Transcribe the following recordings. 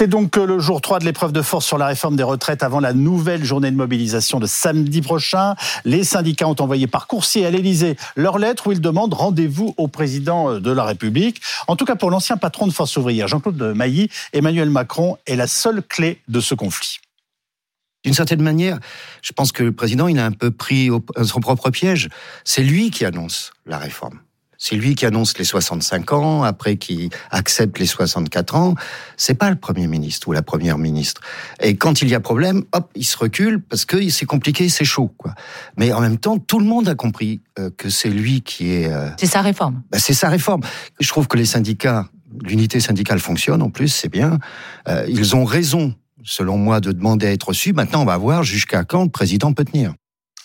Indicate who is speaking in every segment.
Speaker 1: C'est donc le jour 3 de l'épreuve de force sur la réforme des retraites avant la nouvelle journée de mobilisation de samedi prochain. Les syndicats ont envoyé par coursier à l'Elysée leur lettre où ils demandent rendez-vous au président de la République. En tout cas, pour l'ancien patron de Force ouvrière, Jean-Claude Mailly, Emmanuel Macron est la seule clé de ce conflit.
Speaker 2: D'une certaine manière, je pense que le président, il a un peu pris son propre piège. C'est lui qui annonce la réforme. C'est lui qui annonce les 65 ans, après qui accepte les 64 ans. C'est pas le Premier ministre ou la Première ministre. Et quand il y a problème, hop, il se recule parce que c'est compliqué, c'est chaud, quoi. Mais en même temps, tout le monde a compris euh, que c'est lui qui est. Euh,
Speaker 3: c'est sa réforme.
Speaker 2: Bah, c'est sa réforme. Je trouve que les syndicats, l'unité syndicale fonctionne en plus, c'est bien. Euh, ils ont raison selon moi, de demander à être reçu. Maintenant, on va voir jusqu'à quand le président peut tenir.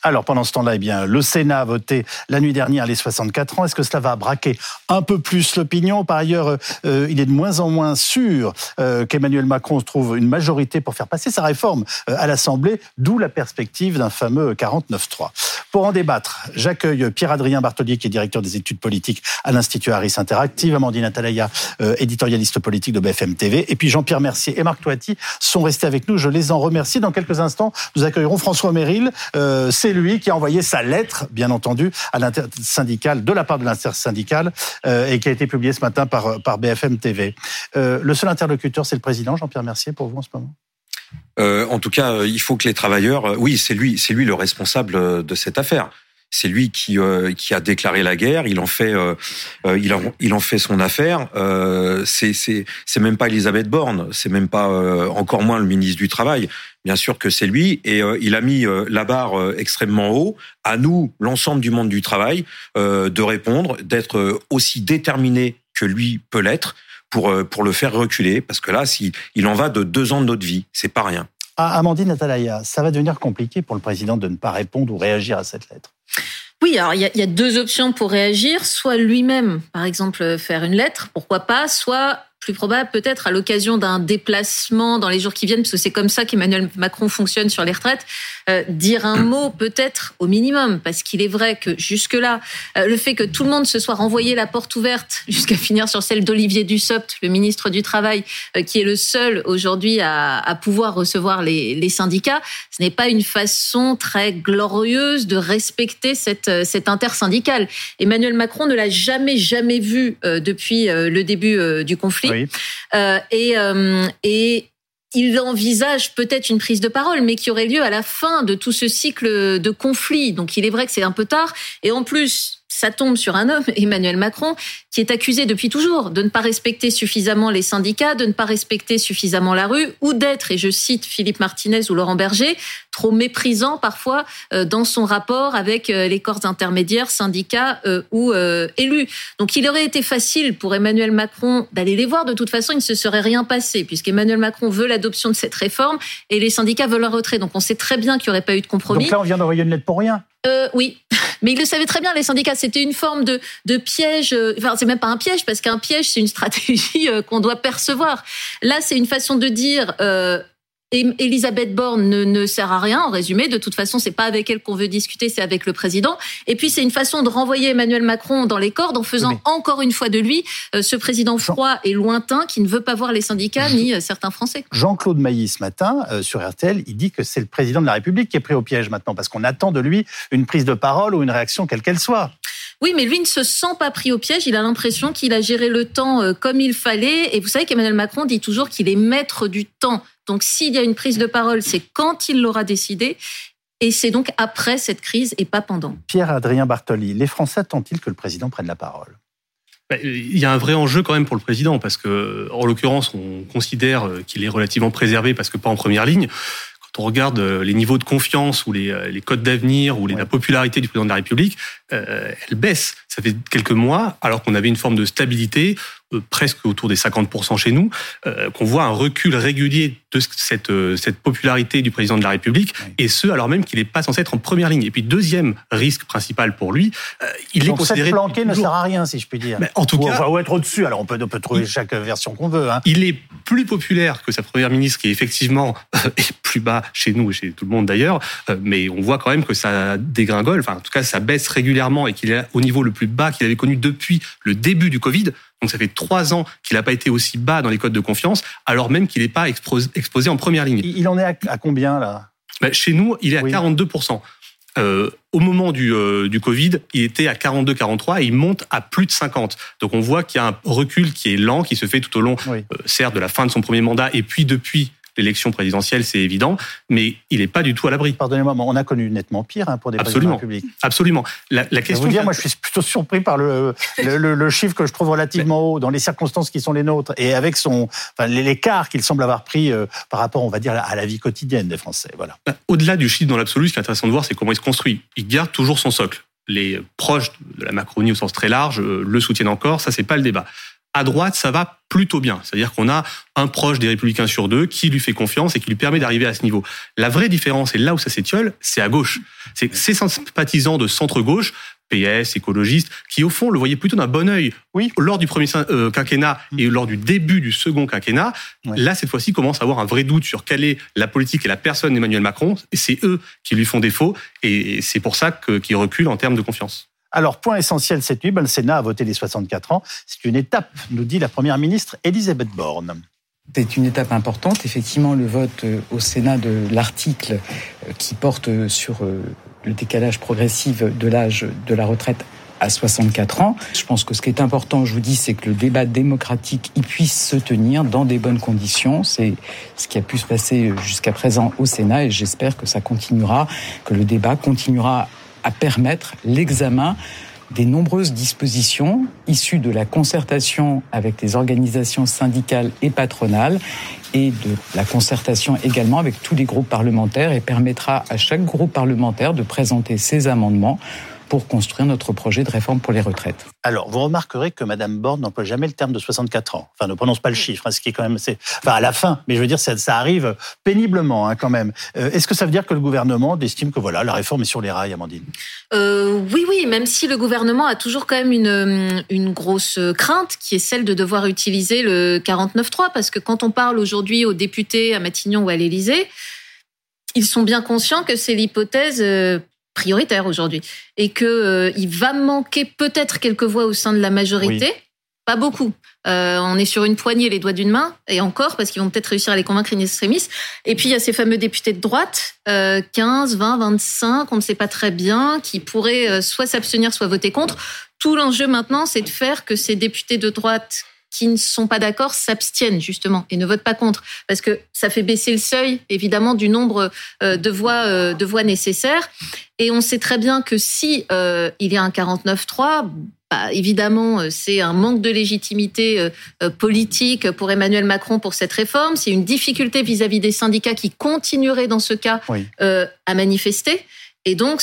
Speaker 1: Alors pendant ce temps-là, eh bien, le Sénat a voté la nuit dernière les 64 ans. Est-ce que cela va braquer un peu plus l'opinion? Par ailleurs, euh, il est de moins en moins sûr euh, qu'Emmanuel Macron trouve une majorité pour faire passer sa réforme euh, à l'Assemblée, d'où la perspective d'un fameux 49-3. Pour en débattre, j'accueille Pierre-Adrien Bartolier, qui est directeur des études politiques à l'Institut Harris Interactive, Amandine Atalaya, éditorialiste politique de BFM TV, et puis Jean-Pierre Mercier et Marc Toiti sont restés avec nous. Je les en remercie. Dans quelques instants, nous accueillerons François Méril. Lui qui a envoyé sa lettre, bien entendu, à l'intersyndicale, de la part de l'intersyndicale, euh, et qui a été publiée ce matin par, par BFM TV. Euh, le seul interlocuteur, c'est le président, Jean-Pierre Mercier, pour vous en ce moment?
Speaker 4: Euh, En tout cas, il faut que les travailleurs, oui, c'est lui, c'est lui le responsable de cette affaire c'est lui qui euh, qui a déclaré la guerre. Il en fait euh, euh, il en fait son affaire. c'est c'est même pas Elisabeth Borne, c'est même pas encore moins le ministre du travail. Bien sûr que c'est lui et il a mis la barre extrêmement haut. À nous, l'ensemble du monde du travail, de répondre, d'être aussi déterminé que lui peut l'être pour pour le faire reculer. Parce que là, si il en va de deux ans de notre vie, c'est pas rien.
Speaker 1: Ah, Amandine Atalaya, ça va devenir compliqué pour le président de ne pas répondre ou réagir à cette lettre.
Speaker 3: Oui, alors il y, a, deux options pour réagir. Soit lui-même, par exemple, faire une lettre, pourquoi pas, soit plus probable peut-être à l'occasion d'un déplacement dans les jours qui viennent, parce que c'est comme ça qu'Emmanuel Macron fonctionne sur les retraites, euh, dire un mot peut-être au minimum, parce qu'il est vrai que jusque-là, euh, le fait que tout le monde se soit renvoyé la porte ouverte jusqu'à finir sur celle d'Olivier Dussopt, le ministre du Travail, euh, qui est le seul aujourd'hui à, à, pouvoir recevoir les, les syndicats, ce n'est pas une façon très glorieuse de respecter cette, cette intersyndicale. Emmanuel Macron ne l'a jamais, jamais vu depuis le début du conflit. Euh, et, euh, et il envisage peut-être une prise de parole, mais qui aurait lieu à la fin de tout ce cycle de conflit. Donc il est vrai que c'est un peu tard. Et en plus, ça tombe sur un homme, Emmanuel Macron, qui est accusé depuis toujours de ne pas respecter suffisamment les syndicats, de ne pas respecter suffisamment la rue, ou d'être, et je cite Philippe Martinez ou Laurent Berger, trop méprisant parfois euh, dans son rapport avec euh, les corps intermédiaires, syndicats euh, ou élus. Donc il aurait été facile pour Emmanuel Macron d'aller les voir. De toute façon, il ne se serait rien passé, puisqu'Emmanuel Macron veut l'adoption de cette réforme et les syndicats veulent un retrait. Donc on sait très bien qu'il n'y aurait pas eu de compromis.
Speaker 1: Donc là, on vient d'envoyer une lettre pour rien
Speaker 3: euh, oui, mais ils le savaient très bien, les syndicats. C'était une forme de, de piège. Euh, enfin, c'est même pas un piège, parce qu'un piège, c'est une stratégie euh, qu'on doit percevoir. Là, c'est une façon de dire. Euh, Elisabeth Borne ne, sert à rien, en résumé. De toute façon, c'est pas avec elle qu'on veut discuter, c'est avec le président. Et puis, c'est une façon de renvoyer Emmanuel Macron dans les cordes en faisant encore une fois de lui euh, ce président froid et lointain qui ne veut pas voir les syndicats ni euh, certains Français.
Speaker 1: Jean-Claude Mailly, ce matin, euh, sur RTL, il dit que c'est le président de la République qui est pris au piège maintenant, parce qu'on attend de lui une prise de parole ou une réaction, quelle qu'elle soit.
Speaker 3: Oui, mais lui ne se sent pas pris au piège. Il a l'impression qu'il a géré le temps comme il fallait. Et vous savez qu'Emmanuel Macron dit toujours qu'il est maître du temps. Donc s'il y a une prise de parole, c'est quand il l'aura décidé. Et c'est donc après cette crise et pas pendant.
Speaker 1: Pierre-Adrien Bartoli, les Français attendent-ils que le président prenne la parole?
Speaker 5: Bah, il y a un vrai enjeu quand même pour le président parce que, en l'occurrence, on considère qu'il est relativement préservé parce que pas en première ligne on regarde euh, les niveaux de confiance ou les, euh, les codes d'avenir ou la popularité du président de la République, euh, elle baisse. Ça fait quelques mois, alors qu'on avait une forme de stabilité, presque autour des 50% chez nous, qu'on voit un recul régulier de cette, cette popularité du président de la République, et ce, alors même qu'il n'est pas censé être en première ligne. Et puis, deuxième risque principal pour lui, il
Speaker 1: est considéré... planqué ne sert à rien, si je puis dire.
Speaker 5: Mais en tout cas...
Speaker 1: Ou être au-dessus, alors on peut, on peut trouver chaque version qu'on veut. Hein.
Speaker 5: Il est plus populaire que sa première ministre, qui effectivement est plus bas chez nous et chez tout le monde d'ailleurs, euh, mais on voit quand même que ça dégringole, enfin en tout cas ça baisse régulièrement et qu'il est au niveau le plus bas qu'il avait connu depuis le début du Covid. Donc ça fait trois ans qu'il n'a pas été aussi bas dans les codes de confiance, alors même qu'il n'est pas exposé en première ligne.
Speaker 1: Il en est à, combien là?
Speaker 5: Ben, Chez nous, il est à 42%. Euh, au moment du, euh, du Covid, il était à 42-43 et il monte à plus de 50. Donc on voit qu'il y a un recul qui est lent, qui se fait tout au long, euh, certes, de la fin de son premier mandat et puis depuis l'élection présidentielle, c'est évident, mais il n'est pas du tout à l'abri.
Speaker 1: Pardonnez-moi, mais on a connu nettement pire hein, pour des
Speaker 5: Absolument.
Speaker 1: présidents publics.
Speaker 5: Absolument. La, la question.
Speaker 1: vous dire, moi, je suis plutôt surpris par le, le, le, chiffre que je trouve relativement haut dans les circonstances qui sont les nôtres et avec son, enfin, l'écart qu'il semble avoir pris euh, par rapport, on va dire, à la vie quotidienne des Français. Voilà.
Speaker 5: Bah, au-delà du chiffre dans l'absolu, ce qui est intéressant de voir, c'est comment il se construit. Il garde toujours son socle. Les proches de la Macronie au sens très large euh, le soutiennent encore. Ça, c'est pas le débat à droite, ça va plutôt bien. C'est-à-dire qu'on a un proche des Républicains sur deux qui lui fait confiance et qui lui permet d'arriver à ce niveau. La vraie différence, et là où ça s'étiole, c'est à gauche. C'est ces sympathisants de centre-gauche, PS, écologistes, qui au fond le voyaient plutôt d'un bon œil. Oui. Lors du premier euh, quinquennat et lors du début du second quinquennat, là cette fois-ci commence à avoir un vrai doute sur quelle est la politique et la personne d'Emmanuel Macron. Et c'est eux qui lui font défaut et c'est pour ça qu'il recule en termes de confiance.
Speaker 1: Alors, point essentiel cette nuit, ben, le Sénat a voté les 64 ans. C'est une étape, nous dit la Première ministre Elisabeth Borne.
Speaker 6: C'est une étape importante. Effectivement, le vote euh, au Sénat de l'article euh, qui porte euh, sur le décalage progressif de l'âge de la retraite à 64 ans. Je pense que ce qui est important, je vous dis, c'est que le débat démocratique y puisse se tenir dans des bonnes conditions. C'est ce qui a pu se passer jusqu'à présent au Sénat et j'espère que ça continuera, que le débat continuera à permettre l'examen des nombreuses dispositions issues de la concertation avec les organisations syndicales et patronales et de la concertation également avec tous les groupes parlementaires et permettra à chaque groupe parlementaire de présenter ses amendements pour construire notre projet de réforme pour les retraites.
Speaker 1: Alors, vous remarquerez que Mme Borne n'emploie jamais le terme de 64 ans. Enfin, ne prononce pas le chiffre, hein, ce qui est quand même... C'est, enfin, à la fin, mais je veux dire, ça, ça arrive péniblement hein, quand même. Euh, est-ce que ça veut dire que le gouvernement estime que voilà, la réforme est sur les rails, Amandine?
Speaker 3: Euh, Oui, oui, même si le gouvernement a toujours quand même une, une grosse crainte, qui est celle de devoir utiliser le 49.3, parce que quand on parle aujourd'hui aux députés à Matignon ou à l'Élysée, ils sont bien conscients que c'est l'hypothèse euh, prioritaire aujourd'hui et que euh, il va manquer peut-être quelques voix au sein de la majorité. Pas beaucoup. Euh, on est sur une poignée, les doigts d'une main, et encore, parce qu'ils vont peut-être réussir à les convaincre in extremis. Et puis, il y a ces fameux députés de droite, euh, 15, 20, 25, on ne sait pas très bien, qui pourraient euh, soit s'abstenir, soit voter contre. Tout l'enjeu maintenant, c'est de faire que ces députés de droite qui ne sont pas d'accord s'abstiennent justement et ne votent pas contre parce que ça fait baisser le seuil évidemment du nombre euh, de voix euh, de voix nécessaires et on sait très bien que si euh, il y a un 49-3 bah, évidemment, c'est un manque de légitimité politique pour Emmanuel Macron pour cette réforme. C'est une difficulté vis-à-vis des syndicats qui continueraient dans ce cas à manifester. Et donc,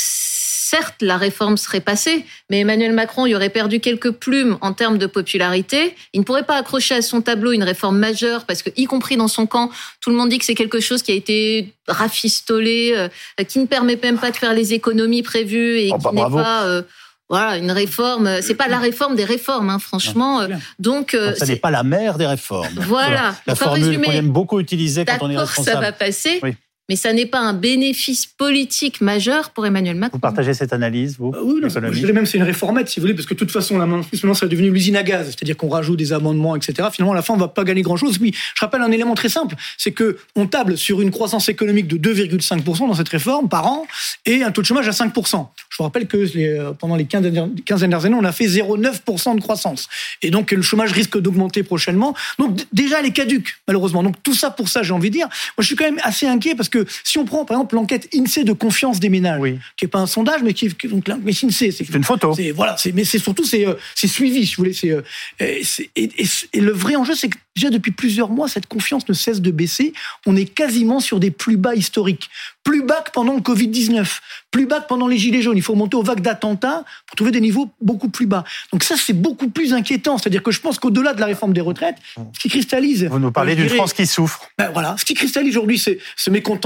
Speaker 3: certes, la réforme serait passée, mais Emmanuel Macron y aurait perdu quelques plumes en termes de popularité. Il ne pourrait pas accrocher à son tableau une réforme majeure parce que, y compris dans son camp, tout le monde dit que c'est quelque chose qui a été rafistolé, euh, qui ne permet même pas de faire les économies prévues et oh, qui bah, n'est pas euh, voilà, une réforme. C'est pas la réforme des réformes, hein, franchement. Donc,
Speaker 1: euh, ça n'est pas la mère des réformes.
Speaker 3: Voilà.
Speaker 1: La formule qu'on aime beaucoup utiliser quand on est responsable.
Speaker 3: ça va passer. Oui mais ça n'est pas un bénéfice politique majeur pour Emmanuel Macron.
Speaker 1: Vous partagez cette analyse, vous
Speaker 7: bah Oui, je dirais même c'est une réformette, si vous voulez, parce que de toute façon, la maintenant, ça est devenu l'usine à gaz, c'est-à-dire qu'on rajoute des amendements, etc. Finalement, à la fin, on va pas gagner grand-chose. Puis, je rappelle un élément très simple, c'est que on table sur une croissance économique de 2,5% dans cette réforme par an et un taux de chômage à 5%. Je vous rappelle que euh, pendant les 15 dernières années, on a fait 0,9% de croissance. Et donc, le chômage risque d'augmenter prochainement. Donc, déjà, elle est caduque, malheureusement. Donc, tout ça pour ça, j'ai envie de dire. Moi, je suis quand même assez inquiet parce que si on prend par exemple l'enquête INSEE de confiance des ménages, qui est pas un sondage, mais qui, donc mais INSEE,
Speaker 1: c'est une photo.
Speaker 7: Voilà, mais c'est surtout c'est euh, c'est suivi, si vous voulez. C'est euh, et, et, le vrai enjeu, c'est que déjà depuis plusieurs mois, cette confiance ne cesse de baisser. On est quasiment sur des plus bas historiques plus bas que pendant le Covid-19, plus bas que pendant les Gilets jaunes. Il faut monter aux vagues d'attentats pour trouver des niveaux beaucoup plus bas. Donc ça, c'est beaucoup plus inquiétant. C'est-à-dire que je pense qu'au-delà de la réforme des retraites, ce qui cristallise...
Speaker 1: Vous nous parlez d'une France qui souffre.
Speaker 7: Ben voilà, ce qui cristallise aujourd'hui, c'est ce mécontentement.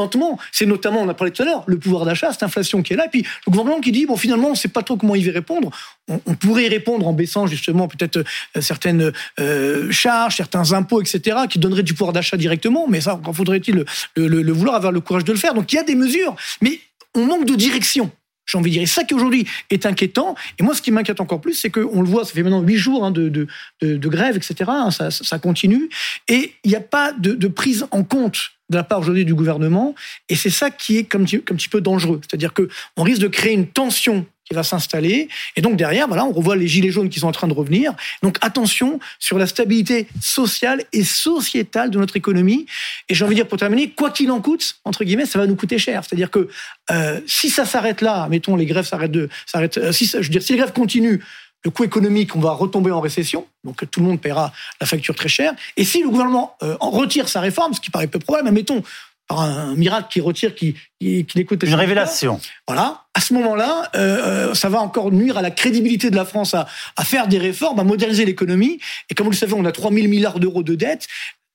Speaker 7: C'est notamment, on a parlé tout à l'heure, le pouvoir d'achat, cette inflation qui est là, et puis le gouvernement qui dit, bon, finalement, on ne sait pas trop comment il va répondre. On, pourrait y répondre en baissant justement peut-être euh, certaines euh, charges, certains impôts, etc., qui donneraient du pouvoir d'achat directement, mais ça, encore faudrait-il le, vouloir, avoir le courage de le faire. Donc il y a des mesures, mais on manque de direction. j'ai envie de dire. Et ça qui aujourd'hui est inquiétant. Et moi, ce qui m'inquiète encore plus, c'est qu'on le voit, ça fait maintenant huit jours hein, de, grève, etc. Hein, ça, continue. Et il n'y a pas de, prise en compte de la part aujourd'hui du gouvernement. Et c'est ça qui est comme, petit peu dangereux. C'est-à-dire qu'on risque de créer une tension qui va s'installer. Et donc derrière, voilà, on revoit les gilets jaunes qui sont en train de revenir. Donc attention sur la stabilité sociale et sociétale de notre économie. Et j'ai envie de dire pour terminer, quoi qu'il en coûte, entre guillemets, ça va nous coûter cher. C'est-à-dire que euh, si ça s'arrête là, mettons les grèves s'arrêtent de, s'arrêtent, euh, si je veux dire, si les grèves continuent, le coût économique, on va retomber en récession, donc tout le monde paiera la facture très chère. Et si le gouvernement euh, en retire sa réforme, ce qui paraît peu probable, mettons par un miracle qui retire, qui, qui, qui
Speaker 1: Une révélation.
Speaker 7: Voilà. À ce moment-là, euh, euh, ça va encore nuire à la crédibilité de la France à, à faire des réformes, à moderniser l'économie. Et comme vous le savez, on a 3 000 milliards d'euros de dette.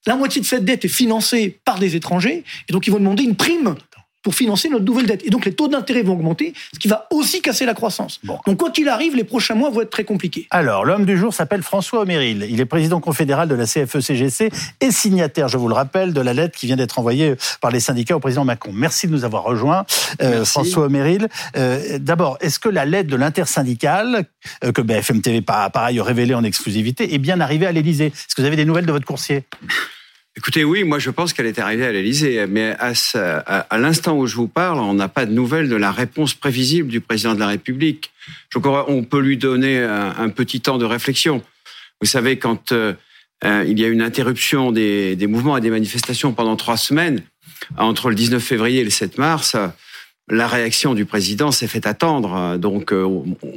Speaker 7: La moitié de cette dette est financée par des étrangers. Et donc, ils vont demander une prime pour financer notre nouvelle dette. Et donc les taux d'intérêt vont augmenter, ce qui va aussi casser la croissance. Donc quoi qu'il arrive, les prochains mois vont être très compliqués.
Speaker 1: Alors, l'homme du jour s'appelle François Oméril. Il est président confédéral de la CFE-CGC e et signataire, je vous le rappelle, de la lettre qui vient d'être envoyée par les syndicats au président Macron. Merci de nous avoir rejoints, euh, François Oméril. Euh, D'abord, est-ce que la lettre de l'intersyndicale, euh, que BFM TV par, par ailleurs révélée en exclusivité, est bien arrivée à l'Élysée? Est-ce que vous avez des nouvelles de votre coursier?
Speaker 8: Écoutez, oui, moi je pense qu'elle est arrivée à l'Elysée, mais à, à, l'instant où je vous parle, on n'a pas de nouvelles de la réponse prévisible du président de la République. Je crois on peut lui donner un, petit temps de réflexion. Vous savez, quand euh, euh, il y a une interruption des, des, mouvements et des manifestations pendant trois semaines, entre le 19 février et le 7 mars, la réaction du président s'est fait attendre. Donc, euh,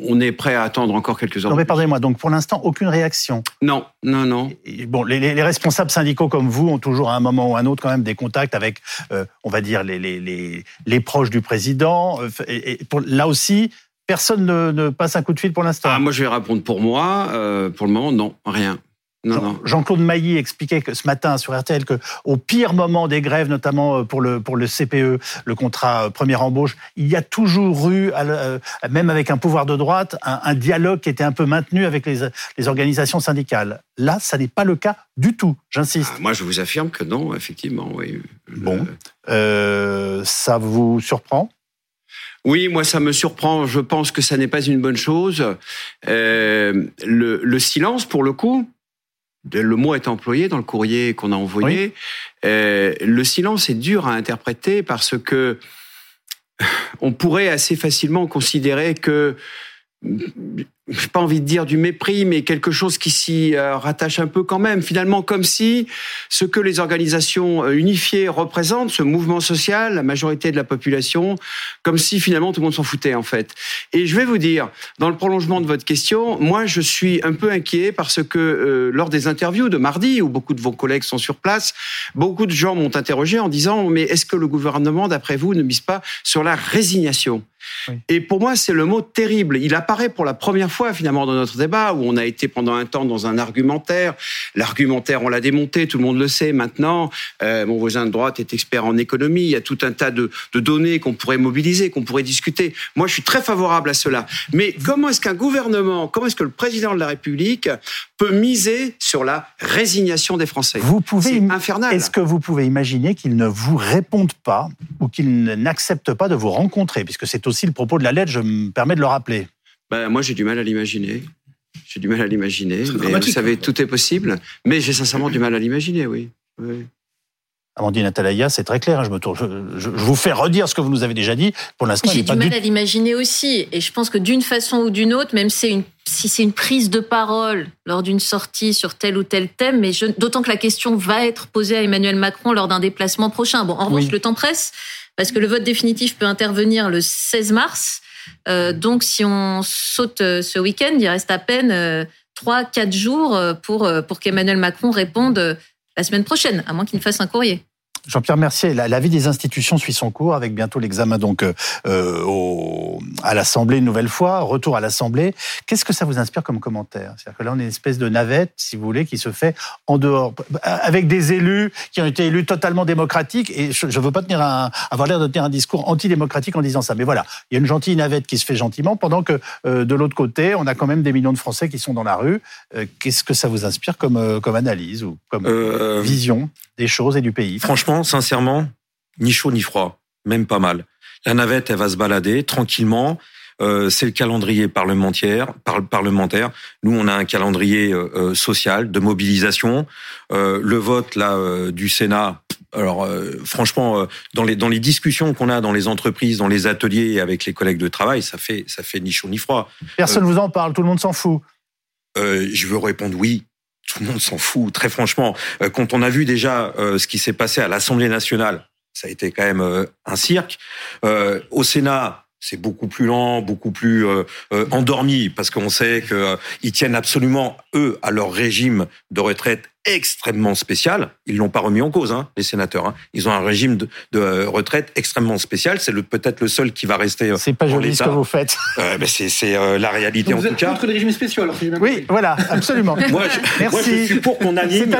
Speaker 8: on est prêt à attendre encore quelques heures.
Speaker 1: Non, mais pardonnez-moi. Donc, pour l'instant, aucune réaction.
Speaker 8: Non, non, non.
Speaker 1: bon, les, responsables syndicaux comme vous ont toujours à un moment ou à un autre quand même des contacts avec, euh, on va dire, les, les, proches du président. Euh, et, là aussi, personne ne, passe un coup de fil pour l'instant.
Speaker 8: Ah, moi, je vais répondre pour moi. pour le moment, non, rien.
Speaker 1: Jean-Claude Mailly expliquait que ce matin sur RTL que au pire moment des grèves, notamment euh, pour le pour le CPE, le contrat euh, première embauche, il y a toujours eu, euh, même avec un pouvoir de droite, un, dialogue qui était un peu maintenu avec les, les organisations syndicales. Là, ça n'est pas le cas du tout. J'insiste.
Speaker 8: Ah, moi, je vous affirme que non, effectivement. Oui.
Speaker 1: Bon, ça vous surprend?
Speaker 8: Oui, moi ça me surprend. Je pense que ça n'est pas une bonne chose. le, le, silence, pour le coup, le mot est employé dans le courrier qu'on a envoyé. Euh, le silence est dur à interpréter parce que on pourrait assez facilement considérer que j'ai pas envie de dire du mépris, mais quelque chose qui s'y euh, rattache un peu quand même. Finalement, comme si ce que les organisations euh, unifiées représentent, ce mouvement social, la majorité de la population, comme si finalement tout le monde s'en foutait en fait. Et je vais vous dire, dans le prolongement de votre question, moi je suis un peu inquiet parce que euh, lors des interviews de mardi, où beaucoup de vos collègues sont sur place, beaucoup de gens m'ont interrogé en disant mais est-ce que le gouvernement, d'après vous, ne mise pas sur la résignation? Et pour moi, c'est le mot terrible. Il apparaît pour la première fois finalement dans notre débat où on a été pendant un temps dans un argumentaire. L'argumentaire, on l'a démonté, tout le monde le sait maintenant. Euh, mon voisin de droite est expert en économie. Il y a tout un tas de, de données qu'on pourrait mobiliser, qu'on pourrait discuter. Moi, je suis très favorable à cela. Mais comment est-ce qu'un gouvernement, comment est-ce que le président de la République peut miser sur la résignation des Français?
Speaker 1: Vous pouvez infernal. Est-ce que vous pouvez imaginer qu'ils ne vous répondent pas ou qu'ils n'acceptent pas de vous rencontrer, puisque c'est aussi le propos de la lettre. Je me permets de le rappeler.
Speaker 8: Ben, moi, j'ai du mal à l'imaginer. J'ai du mal à l'imaginer. Mais vous savez, tout est possible. Mais j'ai sincèrement du mal à l'imaginer, oui. oui.
Speaker 1: Amandine Atalaya, c'est très clair. Hein, je, me tourne, je, vous fais redire ce que vous nous avez déjà dit. Pour l'instant,
Speaker 3: j'ai du mal à l'imaginer aussi. Et je pense que d'une façon ou d'une autre, même si c'est une prise de parole lors d'une sortie sur tel ou tel thème, mais d'autant que la question va être posée à Emmanuel Macron lors d'un déplacement prochain. Bon, en revanche, le temps presse parce que le vote définitif peut intervenir le 16 mars. Euh, donc, si on saute euh, ce week-end, il reste à peine euh, trois, quatre jours pour, pour qu'Emmanuel Macron réponde la semaine prochaine, à moins qu'il ne fasse un courrier.
Speaker 1: Jean-Pierre Mercier, la, vie des institutions suit son cours avec bientôt l'examen donc euh, euh, au, à l'Assemblée une nouvelle fois, retour à l'Assemblée. Qu'est-ce que ça vous inspire comme commentaire? C'est-à-dire que là, on est une espèce de navette, si vous voulez, qui se fait en dehors, avec des élus qui ont été élus totalement démocratiques. Et je ne veux pas tenir un, avoir l'air de tenir un discours antidémocratique en disant ça. Mais voilà, il y a une gentille navette qui se fait gentiment, pendant que euh, de l'autre côté, on a quand même des millions de Français qui sont dans la rue. Qu'est-ce que ça vous inspire comme, comme analyse ou comme vision des choses et du pays?
Speaker 4: Franchement, sincèrement, ni chaud ni froid, même pas mal. La navette, elle va se balader tranquillement. Euh, c'est le calendrier parlementaire. parlementaire. Nous, on a un calendrier euh, euh, social de mobilisation. le vote là du Sénat. Alors, franchement, dans les dans les discussions qu'on a dans les entreprises, dans les ateliers avec les collègues de travail, ça fait ça fait ni chaud ni froid.
Speaker 1: Personne vous en parle, tout le monde s'en fout.
Speaker 4: je veux répondre oui. Tout le monde s'en fout, très franchement. Quand on a vu déjà ce qui s'est passé à l'Assemblée nationale, ça a été quand même un cirque. au Sénat, c'est beaucoup plus lent, beaucoup plus euh, euh, endormi, parce qu'on sait qu'ils euh, tiennent absolument, eux, à leur régime de retraite extrêmement spécial. Ils l'ont pas remis en cause, hein, les sénateurs. Hein. Ils ont un régime de, de retraite extrêmement spécial. C'est peut-être le seul qui va rester.
Speaker 1: C'est pas joli ce que vous faites.
Speaker 4: Euh, mais c'est la réalité
Speaker 7: Donc
Speaker 4: en
Speaker 7: vous
Speaker 4: tout
Speaker 7: êtes
Speaker 4: cas.
Speaker 7: contre les régimes spéciaux alors
Speaker 1: Oui, voilà, absolument.
Speaker 4: moi, je,
Speaker 1: Merci.
Speaker 4: moi, je suis pour qu'on aligne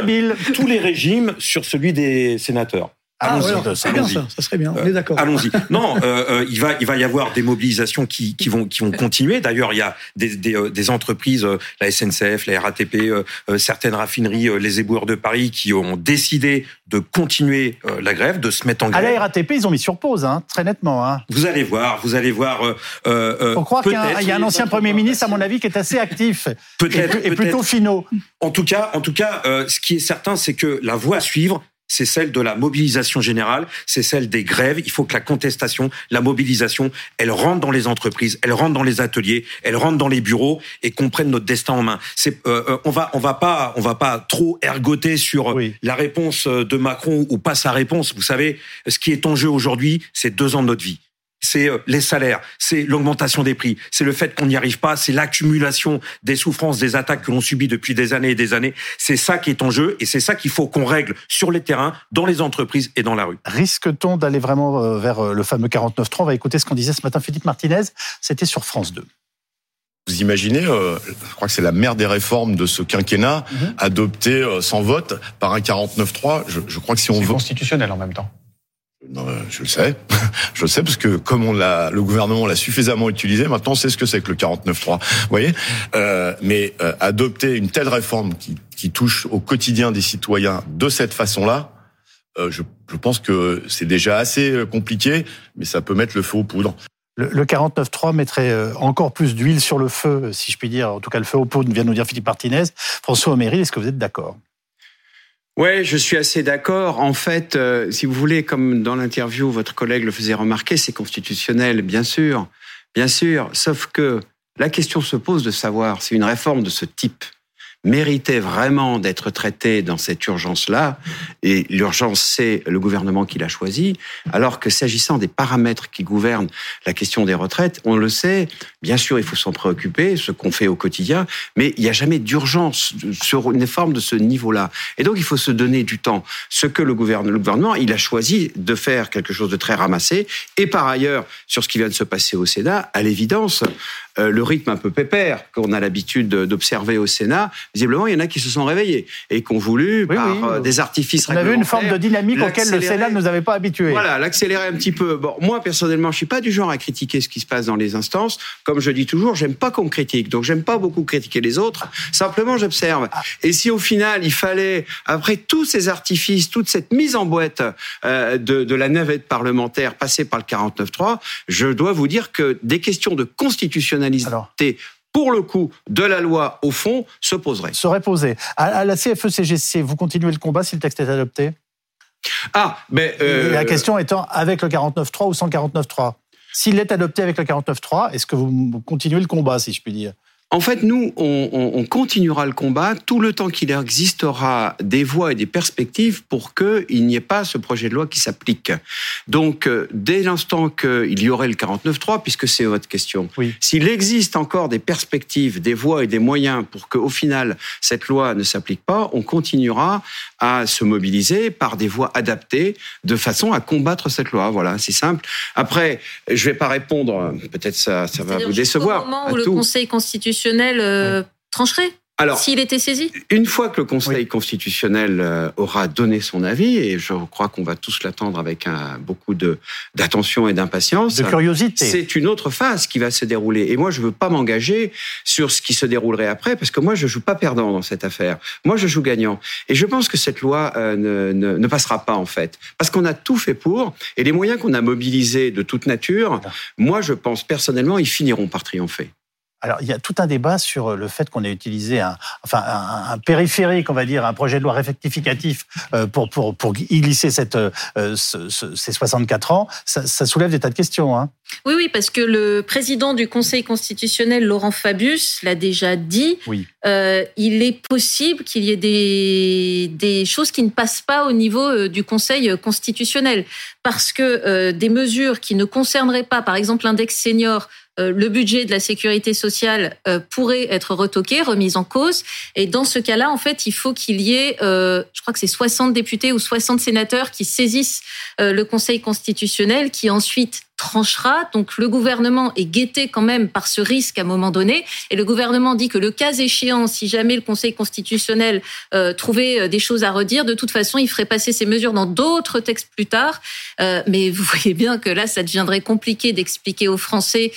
Speaker 4: tous les régimes sur celui des sénateurs.
Speaker 7: Ah,
Speaker 4: Allons-y,
Speaker 7: bien
Speaker 4: allons-y.
Speaker 7: ça, ça serait bien, on est d'accord.
Speaker 4: Allons-y. Non, euh, euh, il va il va y avoir des mobilisations qui, qui vont qui vont continuer. D'ailleurs, il y a des des, euh, des entreprises, euh, la SNCF, la RATP, euh, euh, certaines raffineries, euh, les éboueurs de Paris, qui ont décidé de continuer euh, la grève, de se mettre en
Speaker 1: À
Speaker 4: grève.
Speaker 1: la RATP, ils ont mis sur pause, hein, très nettement. Hein.
Speaker 4: Vous allez voir, vous allez voir. Euh, euh,
Speaker 1: Faut croire qu'il y a un,
Speaker 4: peut-être-
Speaker 1: il y a un ancien Premier ministre, à mon avis, qui est assez actif et,
Speaker 4: Peut-être,
Speaker 1: et plutôt
Speaker 4: peut-être.
Speaker 1: finaux.
Speaker 4: En tout cas, en tout cas, euh, ce qui est certain, c'est que la voie à suivre, c'est celle de la mobilisation générale, c'est celle des grèves. Il faut que la contestation, la mobilisation, elle rentre dans les entreprises, elle rentre dans les ateliers, elle rentre dans les bureaux et qu'on prenne notre destin en main. C'est, euh, euh, on va, on va pas, on va pas trop ergoter sur
Speaker 1: Oui.
Speaker 4: la réponse de Macron ou pas sa réponse. Vous savez, ce qui est en jeu aujourd'hui, c'est deux ans de notre vie. C'est euh, les salaires, c'est l'augmentation des prix, c'est le fait qu'on n'y arrive pas, c'est l'accumulation des souffrances, des attaques que l'on subit depuis des années et des années. C'est ça qui est en jeu et c'est ça qu'il faut qu'on règle sur les terrains, dans les entreprises et dans la rue.
Speaker 1: Risque-t-on d'aller vraiment euh, vers euh, le fameux 49.3 On va écouter ce qu'on disait ce matin Philippe Martinez. C'était sur France 2.
Speaker 9: Vous imaginez, euh, je crois que c'est la mère des réformes de ce quinquennat,
Speaker 1: Mhm.
Speaker 9: adoptée euh, sans vote par un 49-3. Je, je crois que si on
Speaker 10: C'est
Speaker 9: vote,
Speaker 10: constitutionnel en même temps.
Speaker 9: Non, euh, je le sais, je le sais parce que comme on l'a, le gouvernement l'a suffisamment utilisé, maintenant on sait ce que c'est que le 49.3. Vous voyez, euh, mais euh, adopter une telle réforme qui, qui touche au quotidien des citoyens de cette façon-là, euh, je, je pense que c'est déjà assez euh, compliqué, mais ça peut mettre le feu aux poudres.
Speaker 1: Le, le 49.3 mettrait euh, encore plus d'huile sur le feu, si je puis dire. En tout cas, le feu au pot vient nous dire Philippe Martinez. François Oméry, est-ce que vous êtes d'accord?
Speaker 8: Ouais, je suis assez d'accord. En fait, euh, si vous voulez, comme dans l'interview, votre collègue le faisait remarquer, c'est constitutionnel, bien sûr, bien sûr. Sauf que la question se pose de savoir si une réforme de ce type méritait vraiment d'être traitée dans cette urgence-là, et l'urgence, c'est le gouvernement qui l'a choisi, alors que s'agissant des paramètres qui gouvernent la question des retraites, on le sait, bien sûr, il faut s'en préoccuper, ce qu'on fait au quotidien, mais il n'y a jamais d'urgence sur une réforme de ce niveau-là. Et donc, il faut se donner du temps. Ce que le gouvernement, il a choisi de faire quelque chose de très ramassé. Et par ailleurs, sur ce qui vient de se passer au Sénat, à l'évidence, le rythme un peu pépère qu'on a l'habitude d'observer au Sénat, visiblement, il y en a qui se sont réveillés et qui ont voulu,
Speaker 1: Oui,
Speaker 8: par
Speaker 1: oui.
Speaker 8: euh, des artifices
Speaker 1: On avait une forme de dynamique auquel le. Sénat ne nous avait pas habitués.
Speaker 8: voilà, l'accélérer un petit peu. Bon, moi personnellement, je suis pas du genre à critiquer ce qui se passe dans les instances. Comme je dis toujours, j'aime pas qu'on me critique, donc j'aime pas beaucoup critiquer les autres. Simplement, j'observe. Et si au final, il fallait, après tous ces artifices, toute cette mise en boîte euh, de, de la navette parlementaire passée par le 49.3, je dois vous dire que des questions de constitutionnalité.
Speaker 1: Alors.
Speaker 8: Pour le coup, de la loi au fond se poseraient.
Speaker 1: Serait posé. À, la CFE-CGC, vous continuez le combat si le texte est adopté?
Speaker 8: Ah, mais euh,
Speaker 1: La question étant avec le 49.3 ou sans 49.3. S'il est adopté avec le 49.3, est-ce que vous continuez le combat, si je puis dire?
Speaker 8: En fait, nous, on, on- on continuera le combat tout le temps qu'il existera des voies et des perspectives pour qu'il n'y ait pas ce projet de loi qui s'applique. Donc, euh, dès l'instant qu'il y aurait le 49.3, puisque c'est votre question,
Speaker 1: Oui.
Speaker 8: s'il existe encore des perspectives, des voies et des moyens pour qu'au final, cette loi ne s'applique pas, on continuera à se mobiliser par des voies adaptées de façon à combattre cette loi. Voilà, c'est simple. Après, je vais pas répondre, peut-être ça, ça va vous décevoir.
Speaker 3: moment
Speaker 8: à
Speaker 3: où le
Speaker 8: tout.
Speaker 3: Conseil constitutionnel euh, trancherait
Speaker 8: Alors,
Speaker 3: s'il était saisi
Speaker 8: Une fois que le Conseil constitutionnel euh, aura donné son avis, et je crois qu'on va tous l'attendre avec un, beaucoup de d'attention et d'impatience,
Speaker 1: De curiosité.
Speaker 8: c'est une autre phase qui va se dérouler. Et moi, je veux pas m'engager sur ce qui se déroulerait après, parce que moi, je joue pas perdant dans cette affaire. Moi, je joue gagnant. Et je pense que cette loi euh, ne, ne, ne passera pas, en fait. Parce qu'on a tout fait pour, et les moyens qu'on a mobilisés de toute nature, moi, je pense personnellement, ils finiront par triompher.
Speaker 1: Alors, il y a tout un débat sur le fait qu'on ait utilisé un, enfin, un, un périphérique, on va dire, un projet de loi rectificatif euh, pour, pour, pour y glisser cette, euh, ce- ce- ces 64 ans. Ça, ça soulève des tas de questions. Hein.
Speaker 3: Oui, oui, parce que le président du Conseil constitutionnel, Laurent Fabius, l'a déjà dit.
Speaker 1: Oui.
Speaker 3: Euh, il est possible qu'il y ait des, des choses qui ne passent pas au niveau du Conseil constitutionnel. Parce que euh, des mesures qui ne concerneraient pas, par exemple, l'index senior, le budget de la sécurité sociale euh, pourraient être retoquées, remises en cause. Et dans ce cas-là, en fait, il faut qu'il y ait, euh, je crois que c'est 60 députés ou 60 sénateurs qui saisissent euh, le Conseil constitutionnel, qui ensuite tranchera. Donc le gouvernement est guetté quand même par ce risque à un moment donné. Et le gouvernement dit que le cas échéant, si jamais le Conseil constitutionnel euh, trouvait euh, des choses à redire, de toute façon, il ferait passer ces mesures dans d'autres textes plus tard. Euh, mais vous voyez bien que là, ça deviendrait compliqué d'expliquer aux Français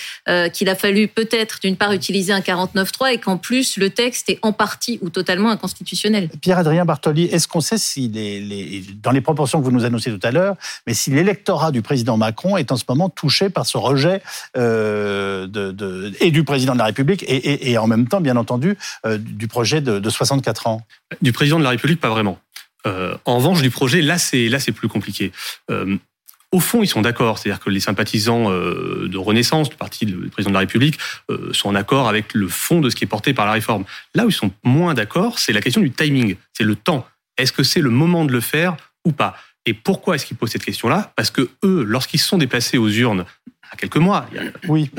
Speaker 3: qu'il a fallu peut-être, d'une part, utiliser un 49.3 et qu'en plus, le texte est en partie ou totalement inconstitutionnel.
Speaker 1: Pierre-Adrien Bartoli, est-ce qu'on sait si, dans les proportions que vous nous annoncez tout à l'heure, mais si l'électorat du président Macron est en ce moment touché par ce rejet euh, et du président de la République et, en même temps, bien entendu, euh, du projet de, de 64 ans
Speaker 5: Du président de la République, pas vraiment. Euh, en revanche, du projet, là, c'est là, c'est plus compliqué. Au fond, ils sont d'accord, c'est-à-dire que les sympathisants de Renaissance, du parti du président de la République, sont en accord avec le fond de ce qui est porté par la réforme. Là où ils sont moins d'accord, c'est la question du timing, c'est le temps. Est-ce que c'est le moment de le faire ou pas? Et pourquoi est-ce qu'ils posent cette question-là? Parce que eux, lorsqu'ils sont déplacés aux urnes à quelques mois,
Speaker 1: Oui.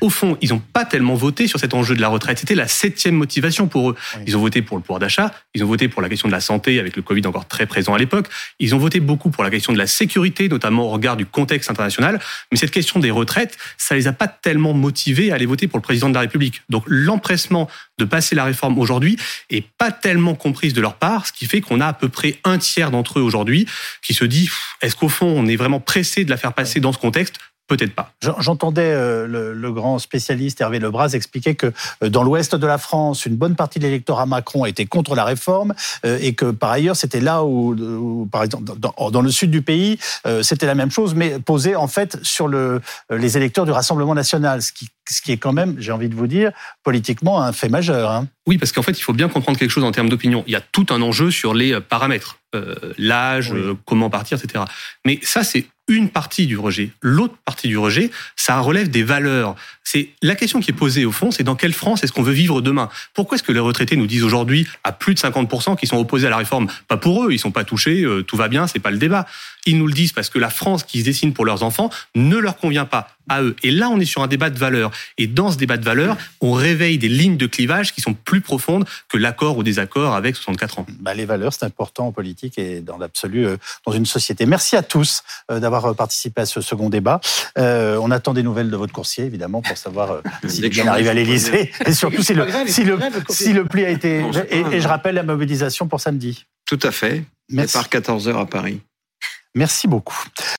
Speaker 5: au fond, ils n'ont pas tellement voté sur cet enjeu de la retraite. C'était la septième motivation pour eux.
Speaker 1: Oui.
Speaker 5: Ils ont voté pour le pouvoir d'achat, ils ont voté pour la question de la santé avec le Covid encore très présent à l'époque, ils ont voté beaucoup pour la question de la sécurité, notamment au regard du contexte international. Mais cette question des retraites, ça les a pas tellement motivés à aller voter pour le président de la République. Donc l'empressement de passer la réforme aujourd'hui est pas tellement comprise de leur part, ce qui fait qu'on a à peu près un tiers d'entre eux aujourd'hui qui se dit est-ce qu'au fond on est vraiment pressé de la faire passer dans ce contexte Peut-être pas.
Speaker 1: J'en- J'entendais euh, le, le grand spécialiste Hervé Lebras expliquer que euh, dans l'ouest de la France, une bonne partie de l'électorat Macron était contre la réforme euh, et que par ailleurs, c'était là où, où, par exemple, dans, dans le sud du pays, c'était la même chose, mais posée en fait sur le, les électeurs du Rassemblement national, ce qui, ce qui est quand même, j'ai envie de vous dire, politiquement un fait majeur. Hein.
Speaker 5: Oui, parce qu'en fait, il faut bien comprendre quelque chose en termes d'opinion. Il y a tout un enjeu sur les paramètres, euh, l'âge,
Speaker 1: Oui.
Speaker 5: euh, comment partir, etc. Mais ça, c'est une partie du rejet. L'autre partie du rejet, ça relève des valeurs. C'est la question qui est posée au fond, c'est dans quelle France est-ce qu'on veut vivre demain? Pourquoi est-ce que les retraités nous disent aujourd'hui à plus de 50% qu'ils sont opposés à la réforme? Pas pour eux, ils sont pas touchés, euh, tout va bien, c'est pas le débat. Ils nous le disent parce que la France qui se dessine pour leurs enfants ne leur convient pas à eux. Et là, on est sur un débat de valeurs. Et dans ce débat de valeurs, on réveille des lignes de clivage qui sont plus profondes que l'accord ou désaccord avec 64 ans.
Speaker 1: Bah, les valeurs, c'est important en politique et dans l'absolu euh, dans une société. Merci à tous euh, d'avoir euh, participé à ce second débat. Euh, on attend des nouvelles de votre coursier, évidemment, pour savoir euh, s'il
Speaker 8: Dès
Speaker 1: est
Speaker 8: que
Speaker 1: bien arrivé à l'Élysée et surtout si le, si le, si le pli a été. Et, je rappelle la mobilisation pour samedi.
Speaker 8: Tout à fait.
Speaker 1: Merci.
Speaker 8: Et par 14 heures à Paris.
Speaker 1: Merci beaucoup.